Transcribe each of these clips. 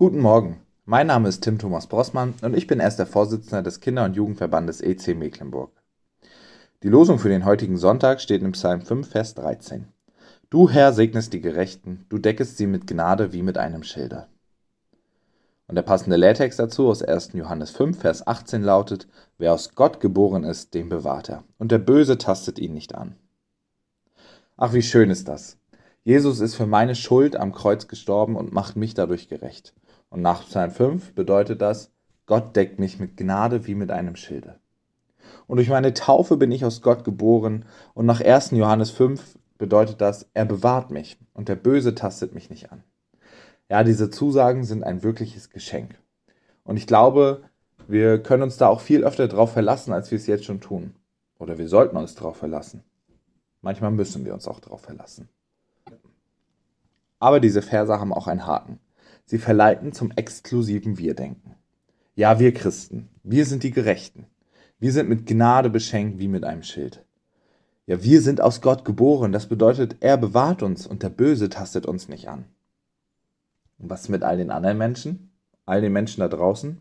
Guten Morgen, mein Name ist Tim Thomas Brossmann und ich bin erster Vorsitzender des Kinder- und Jugendverbandes EC Mecklenburg. Die Losung für den heutigen Sonntag steht im Psalm 5, Vers 13. Du Herr segnest die Gerechten, du deckest sie mit Gnade wie mit einem Schilder. Und der passende Lehrtext dazu aus 1. Johannes 5, Vers 18 lautet, Wer aus Gott geboren ist, den bewahrt er, und der Böse tastet ihn nicht an. Ach, wie schön ist das. Jesus ist für meine Schuld am Kreuz gestorben und macht mich dadurch gerecht. Und nach Psalm 5 bedeutet das, Gott deckt mich mit Gnade wie mit einem Schilde. Und durch meine Taufe bin ich aus Gott geboren. Und nach 1. Johannes 5 bedeutet das, er bewahrt mich und der Böse tastet mich nicht an. Ja, diese Zusagen sind ein wirkliches Geschenk. Und ich glaube, wir können uns da auch viel öfter drauf verlassen, als wir es jetzt schon tun. Oder wir sollten uns drauf verlassen. Manchmal müssen wir uns auch drauf verlassen. Aber diese Verse haben auch einen Haken. Sie verleiten zum exklusiven Wir-Denken. Ja, wir Christen, wir sind die Gerechten. Wir sind mit Gnade beschenkt wie mit einem Schild. Ja, wir sind aus Gott geboren. Das bedeutet, er bewahrt uns und der Böse tastet uns nicht an. Und was mit all den anderen Menschen? All den Menschen da draußen?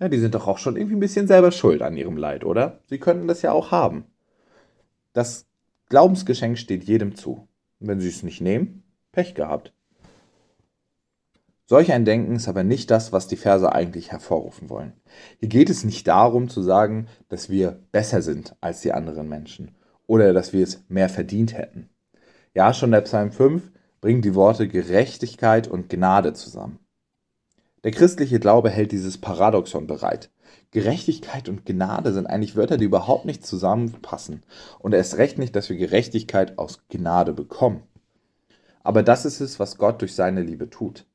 Ja, die sind doch auch schon irgendwie ein bisschen selber schuld an ihrem Leid, oder? Sie könnten das ja auch haben. Das Glaubensgeschenk steht jedem zu. Und wenn sie es nicht nehmen, Pech gehabt. Solch ein Denken ist aber nicht das, was die Verse eigentlich hervorrufen wollen. Hier geht es nicht darum zu sagen, dass wir besser sind als die anderen Menschen oder dass wir es mehr verdient hätten. Ja, schon der Psalm 5 bringt die Worte Gerechtigkeit und Gnade zusammen. Der christliche Glaube hält dieses Paradoxon bereit. Gerechtigkeit und Gnade sind eigentlich Wörter, die überhaupt nicht zusammenpassen. Und erst recht nicht, dass wir Gerechtigkeit aus Gnade bekommen. Aber das ist es, was Gott durch seine Liebe tut.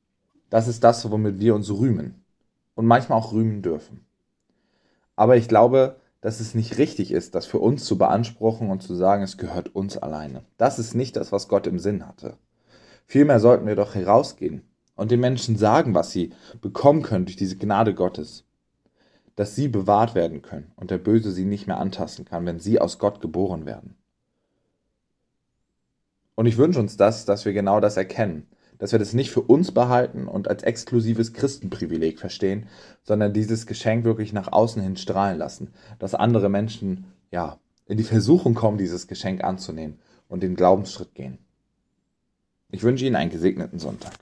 Das ist das, womit wir uns rühmen und manchmal auch rühmen dürfen. Aber ich glaube, dass es nicht richtig ist, das für uns zu beanspruchen und zu sagen, es gehört uns alleine. Das ist nicht das, was Gott im Sinn hatte. Vielmehr sollten wir doch herausgehen und den Menschen sagen, was sie bekommen können durch diese Gnade Gottes. Dass sie bewahrt werden können und der Böse sie nicht mehr antasten kann, wenn sie aus Gott geboren werden. Und ich wünsche uns das, dass wir genau das erkennen, dass wir das nicht für uns behalten und als exklusives Christenprivileg verstehen, sondern dieses Geschenk wirklich nach außen hin strahlen lassen, dass andere Menschen ja in die Versuchung kommen, dieses Geschenk anzunehmen und den Glaubensschritt gehen. Ich wünsche Ihnen einen gesegneten Sonntag.